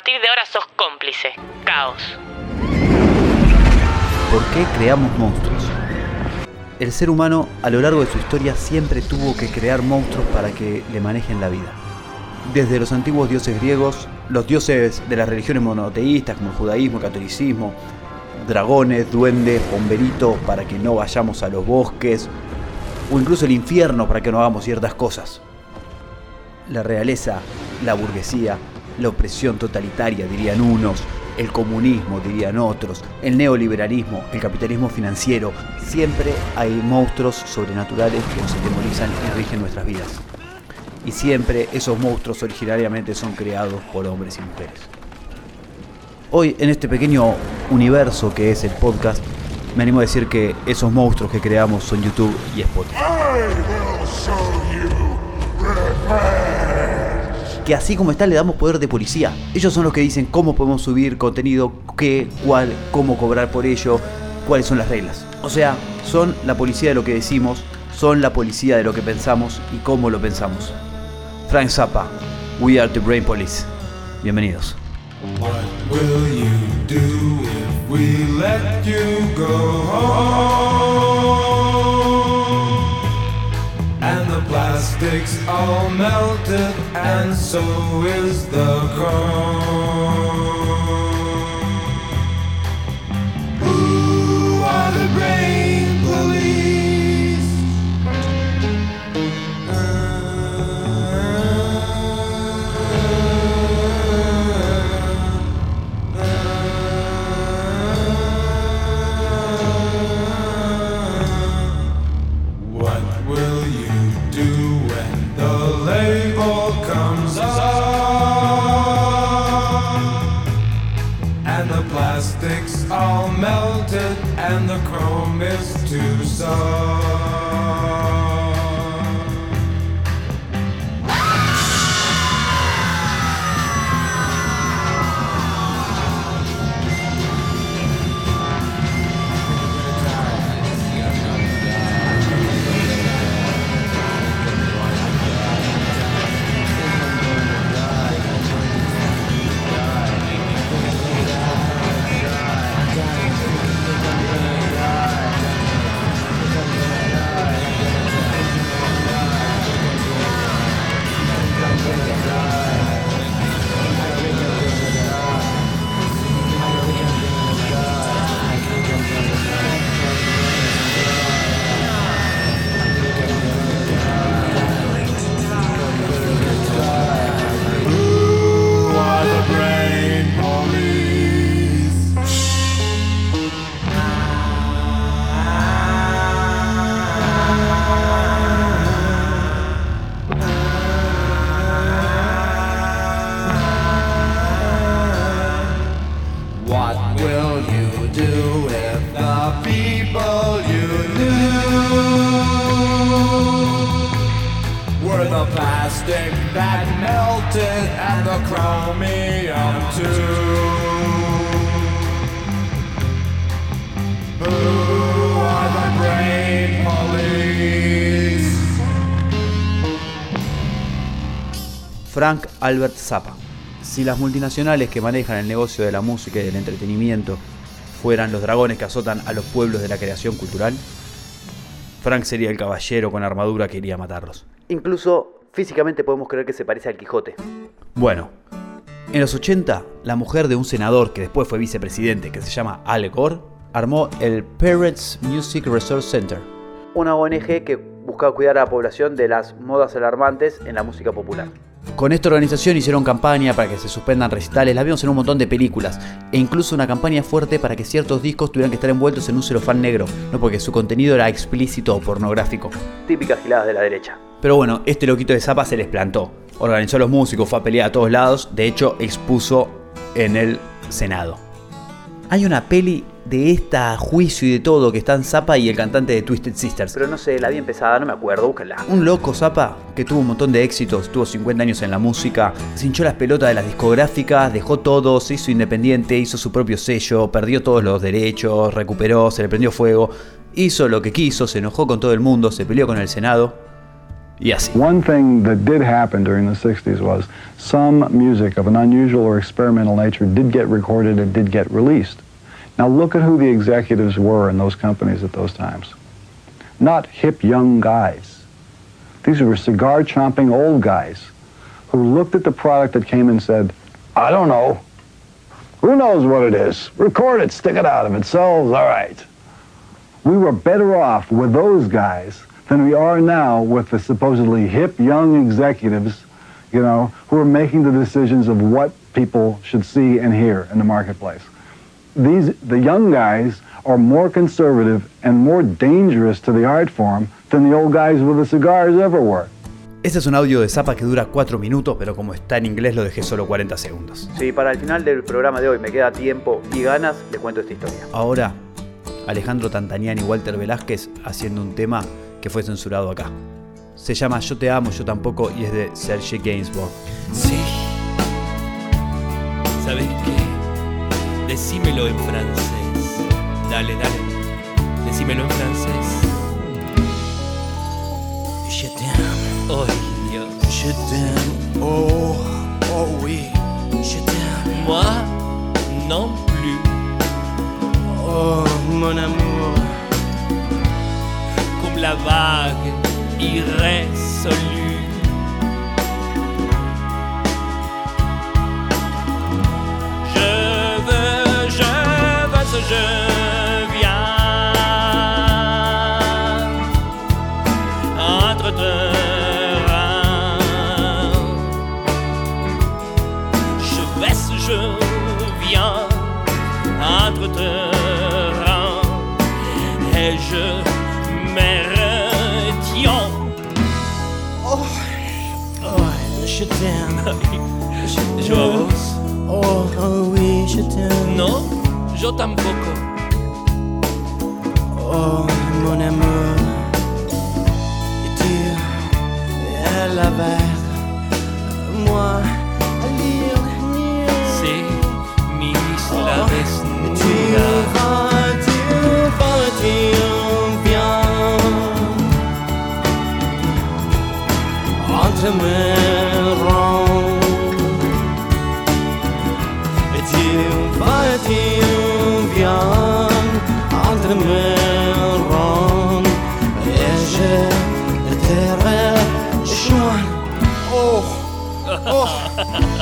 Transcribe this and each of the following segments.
partir de ahora sos cómplice. Caos. ¿Por qué creamos monstruos? El ser humano a lo largo de su historia siempre tuvo que crear monstruos para que le manejen la vida. Desde los antiguos dioses griegos, los dioses de las religiones monoteístas como el judaísmo, el catolicismo, dragones, duendes, bomberitos para que no vayamos a los bosques, o incluso el infierno para que no hagamos ciertas cosas. La realeza, la burguesía, la opresión totalitaria, dirían unos, el comunismo, dirían otros, el neoliberalismo, el capitalismo financiero, siempre hay monstruos sobrenaturales que nos atemorizan y rigen nuestras vidas. Y siempre esos monstruos originariamente son creados por hombres y mujeres. Hoy, en este pequeño universo que es el podcast, me animo a decir que esos monstruos que creamos son YouTube y Spotify. Que así como está le damos poder de policía. Ellos son los que dicen cómo podemos subir contenido, qué, cuál, cómo cobrar por ello, cuáles son las reglas. O sea, son la policía de lo que decimos, son la policía de lo que pensamos y cómo lo pensamos. Frank Zappa, We Are the Brain Police. Bienvenidos. Plastic's all melted, and so is the chrome. Frank Albert Zappa. Si las multinacionales que manejan el negocio de la música y del entretenimiento fueran los dragones que azotan a los pueblos de la creación cultural, Frank sería el caballero con armadura que iría a matarlos. Incluso físicamente podemos creer que se parece al Quijote. Bueno, en los 80, la mujer de un senador que después fue vicepresidente, que se llama Al Gore, armó el Parents Music Resource Center, una ONG que buscaba cuidar a la población de las modas alarmantes en la música popular. Con esta organización hicieron campaña para que se suspendan recitales, la vimos en un montón de películas, e incluso una campaña fuerte para que ciertos discos tuvieran que estar envueltos en un celofán negro, no porque su contenido era explícito o pornográfico. Típicas giladas de la derecha. Pero bueno, este loquito de Zappa se les plantó. Organizó a los músicos, fue a pelear a todos lados, de hecho expuso en el Senado. Hay una peli de esta juicio y de todo que están Zappa y el cantante de Twisted Sisters. Pero no sé, la vi empezada, no me acuerdo, búscala. Un loco Zappa que tuvo un montón de éxitos, tuvo 50 años en la música, se hinchó las pelotas de las discográficas, dejó todo, se hizo independiente, hizo su propio sello, perdió todos los derechos, recuperó, se le prendió fuego, hizo lo que quiso, se enojó con todo el mundo, se peleó con el Senado Y así. One thing that did happen during the 60s was some music of an unusual or experimental nature did get recorded and did get released. Now look at who the executives were in those companies at those times. Not hip young guys. These were cigar chomping old guys who looked at the product that came and said, I don't know. Who knows what it is? Record it, stick it out. If it sells, all right. We were better off with those guys than we are now with the supposedly hip young executives, you know, who are making the decisions of what people should see and hear in the marketplace. These, the young guys are more conservative and more dangerous to the art form than the old guys with the cigars ever were. Este es un audio de Zapa que dura 4 minutos, pero como está en inglés lo dejé solo 40 segundos. Si para el final del programa de hoy me queda tiempo y ganas, les cuento esta historia. Ahora, Alejandro Tantaniani y Walter Velázquez haciendo un tema que fue censurado acá. Se llama Yo te amo, yo tampoco y es de Serge Gainsbourg. Sí. ¿Sabes qué? Decímelo en francés. Dale, dale. Decímelo en francés. Je t'aime, Oh, Dios. je t'aime, oh, oh oui, je t'aime, Moi, non plus. oh mon amour, Comme la vague irrésolue. vision. Yo tampoco. oh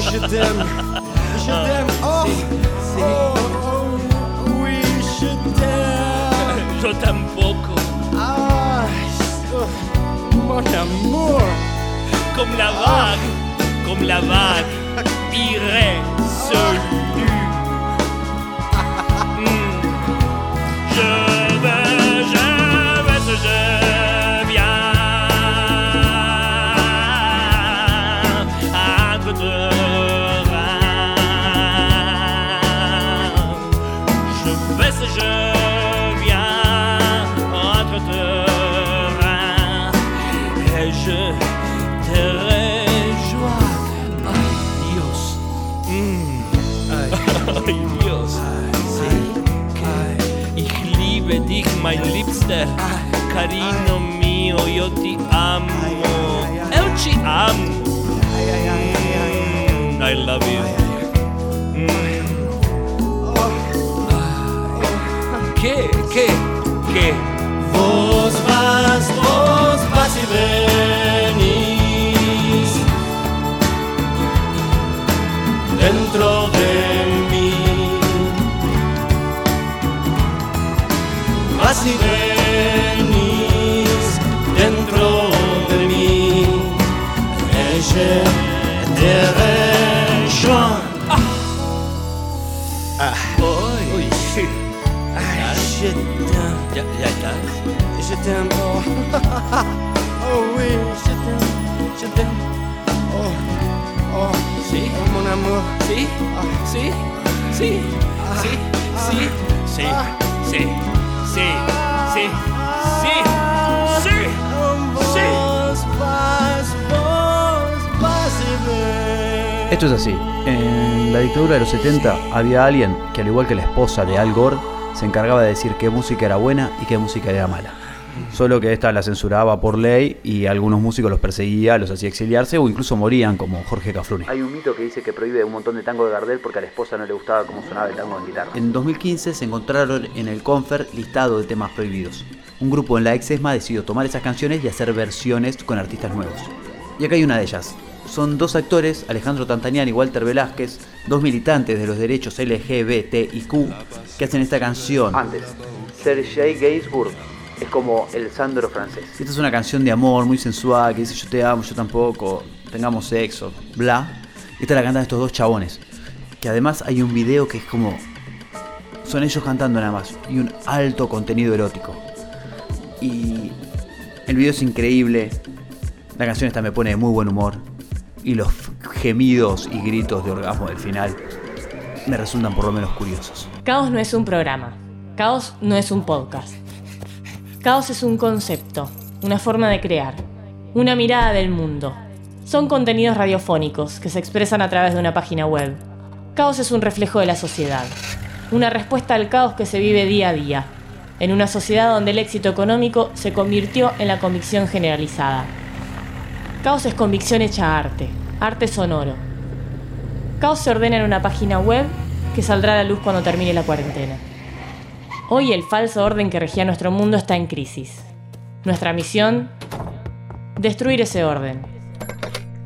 je t'aime, je t'aime. Oh. Sí, Oh, oui, je t'aime. yo tampoco. Ah, oh, mon amour. Comme la vague, comme la vague irrésolue. Mm. Je carino mio, io ti amo, ay, eu ci amo. Mm, I love you. Mm. Oh. Que, que, que. Vos vas, vos vas y ves. oh oui, je t'aime, je t'aime. Oh, oh, ¿Sí? oh. ¿Sí? Sí. Vos vas, vos vas y ven. Esto es así. En la dictadura de los 70 había alguien que al igual que la esposa de Al Gore se encargaba de decir qué música era buena y qué música era mala. Solo que esta la censuraba por ley y algunos músicos los perseguía, los hacía exiliarse o incluso morían, como Jorge Cafrune. Hay un mito que dice que prohíbe un montón de tango de Gardel porque a la esposa no le gustaba cómo sonaba el tango en guitarra. En 2015 se encontraron en el Confer listado de temas prohibidos. Un grupo en la ex ESMA decidió tomar esas canciones y hacer versiones con artistas nuevos. Y acá hay una de ellas. Son dos actores, Alejandro Tantanian y Walter Velázquez, dos militantes de los derechos LGBTIQ, que hacen esta canción. Antes, Sergei Gainsbourg es como el Sandro francés. Esta es una canción de amor muy sensual que dice yo te amo, yo tampoco, tengamos sexo, bla. Esta la cantan estos dos chabones. Que además hay un video que es como. Son ellos cantando nada más. Y un alto contenido erótico. Y el video es increíble. La canción esta me pone de muy buen humor. Y los gemidos y gritos de orgasmo del final me resultan por lo menos curiosos. Caos no es un programa. Caos no es un podcast. Caos es un concepto, una forma de crear, una mirada del mundo. Son contenidos radiofónicos que se expresan a través de una página web. Caos es un reflejo de la sociedad, una respuesta al caos que se vive día a día, en una sociedad donde el éxito económico se convirtió en la convicción generalizada. Caos es convicción hecha arte, arte sonoro. Caos se ordena en una página web que saldrá a la luz cuando termine la cuarentena. Hoy el falso orden que regía nuestro mundo está en crisis. Nuestra misión, destruir ese orden.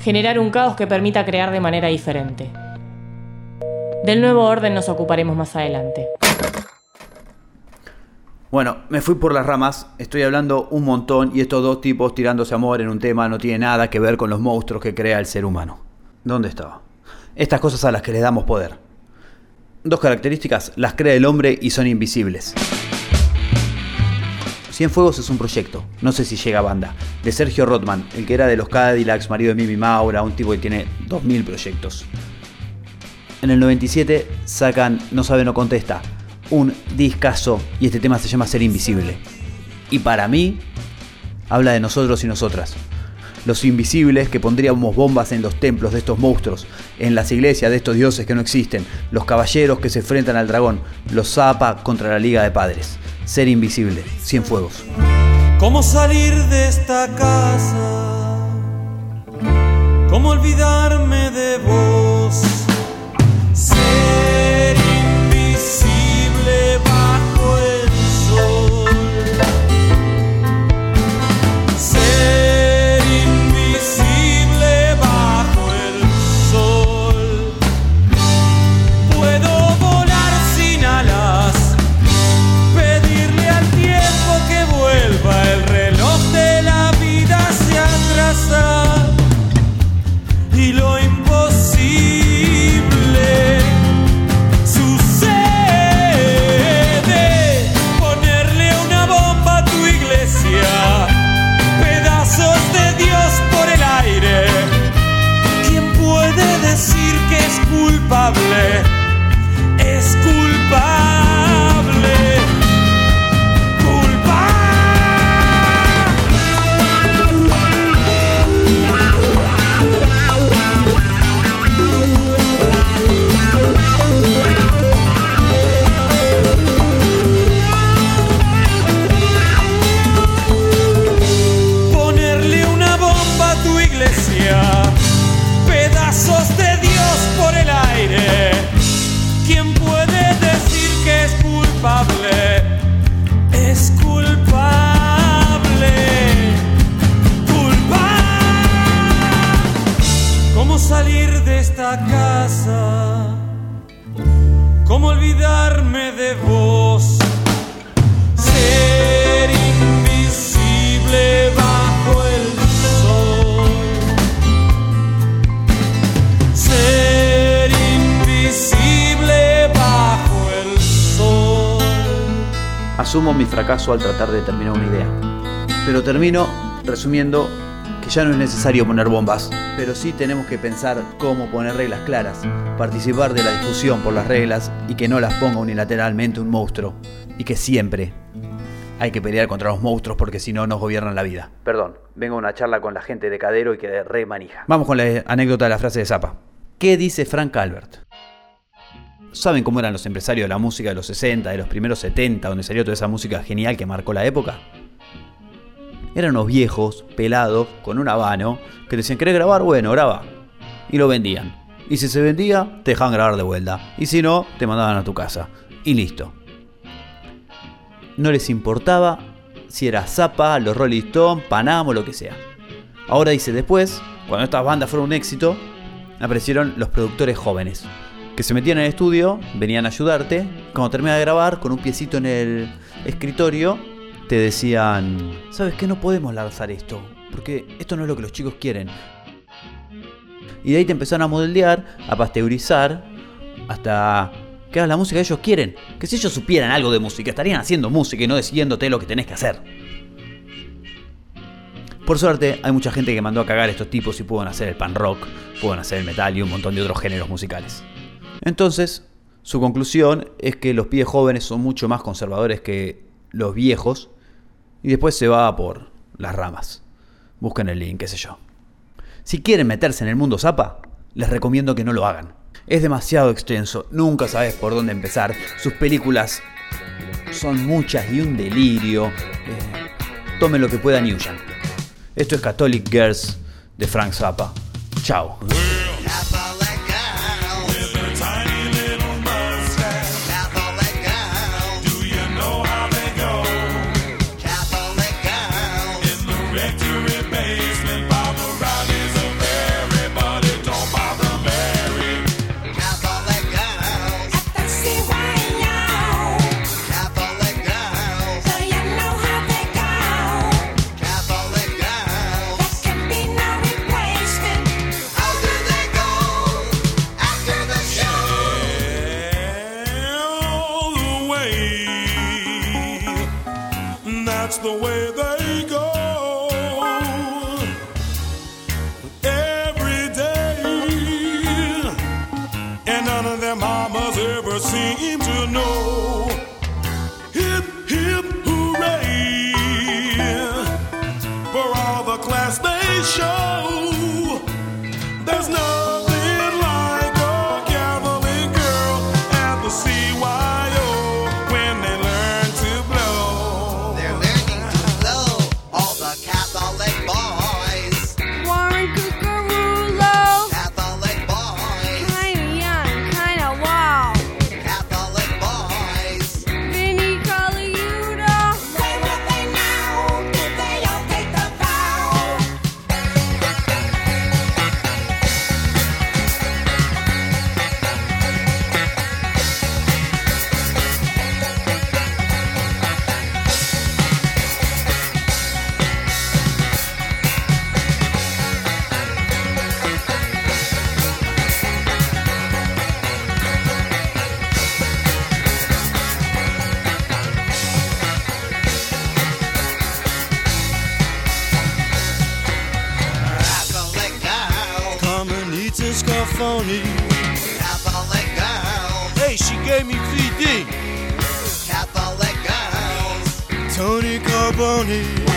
Generar un caos que permita crear de manera diferente. Del nuevo orden nos ocuparemos más adelante. Bueno, me fui por las ramas, estoy hablando un montón y estos dos tipos tirándose amor en un tema no tiene nada que ver con los monstruos que crea el ser humano. ¿Dónde estaba? Estas cosas a las que le damos poder. Dos características, las crea el hombre y son invisibles. Cienfuegos es un proyecto, no sé si llega a banda, de Sergio Rotman, el que era de los Cadillacs, marido de Mimi Maura, un tipo que tiene 2000 proyectos. En el 97 sacan No sabe, no contesta, un discazo y este tema se llama Ser Invisible. Y para mí, habla de nosotros y nosotras los invisibles que pondríamos bombas en los templos de estos monstruos, en las iglesias de estos dioses que no existen, los caballeros que se enfrentan al dragón, los Zapa contra la Liga de Padres. Ser invisible, cien fuegos. ¿Cómo salir de esta casa? ¿Cómo olvidarme de vos? Fracaso al tratar de terminar una idea. Pero termino resumiendo que ya no es necesario poner bombas, pero sí tenemos que pensar cómo poner reglas claras, participar de la discusión por las reglas y que no las ponga unilateralmente un monstruo, y que siempre hay que pelear contra los monstruos porque si no nos gobiernan la vida. Perdón, vengo a una charla con la gente de Cadero y que de re manija. Vamos con la anécdota de la frase de Zapa. ¿Qué dice Frank Albert? ¿Saben cómo eran los empresarios de la música de los 60, de los primeros 70, donde salió toda esa música genial que marcó la época? Eran unos viejos, pelados, con un habano, que decían, ¿querés grabar? Bueno, graba. Y lo vendían. Y si se vendía, te dejaban grabar de vuelta. Y si no, te mandaban a tu casa. Y listo. No les importaba si era Zappa, los Rolling Stones, Panam o lo que sea. Ahora dice después, cuando estas bandas fueron un éxito, aparecieron los productores jóvenes. Que se metían en el estudio, venían a ayudarte. Cuando terminaba de grabar, con un piecito en el escritorio, te decían, ¿sabes qué? No podemos lanzar esto. Porque esto no es lo que los chicos quieren. Y de ahí te empezaron a modeldear, a pasteurizar, hasta que hagas la música que ellos quieren. Que si ellos supieran algo de música, estarían haciendo música y no decidiéndote lo que tenés que hacer. Por suerte, hay mucha gente que mandó a cagar a estos tipos y pueden hacer el pan rock, pueden hacer el metal y un montón de otros géneros musicales. Entonces, su conclusión es que los pies jóvenes son mucho más conservadores que los viejos y después se va por las ramas. Busquen el link, qué sé yo. Si quieren meterse en el mundo zapa, les recomiendo que no lo hagan. Es demasiado extenso, nunca sabes por dónde empezar. Sus películas son muchas y un delirio. Eh, tomen lo que puedan y huyan. Esto es Catholic Girls de Frank Zappa. Chao. bonnie.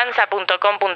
Caoslavenganza.com.ar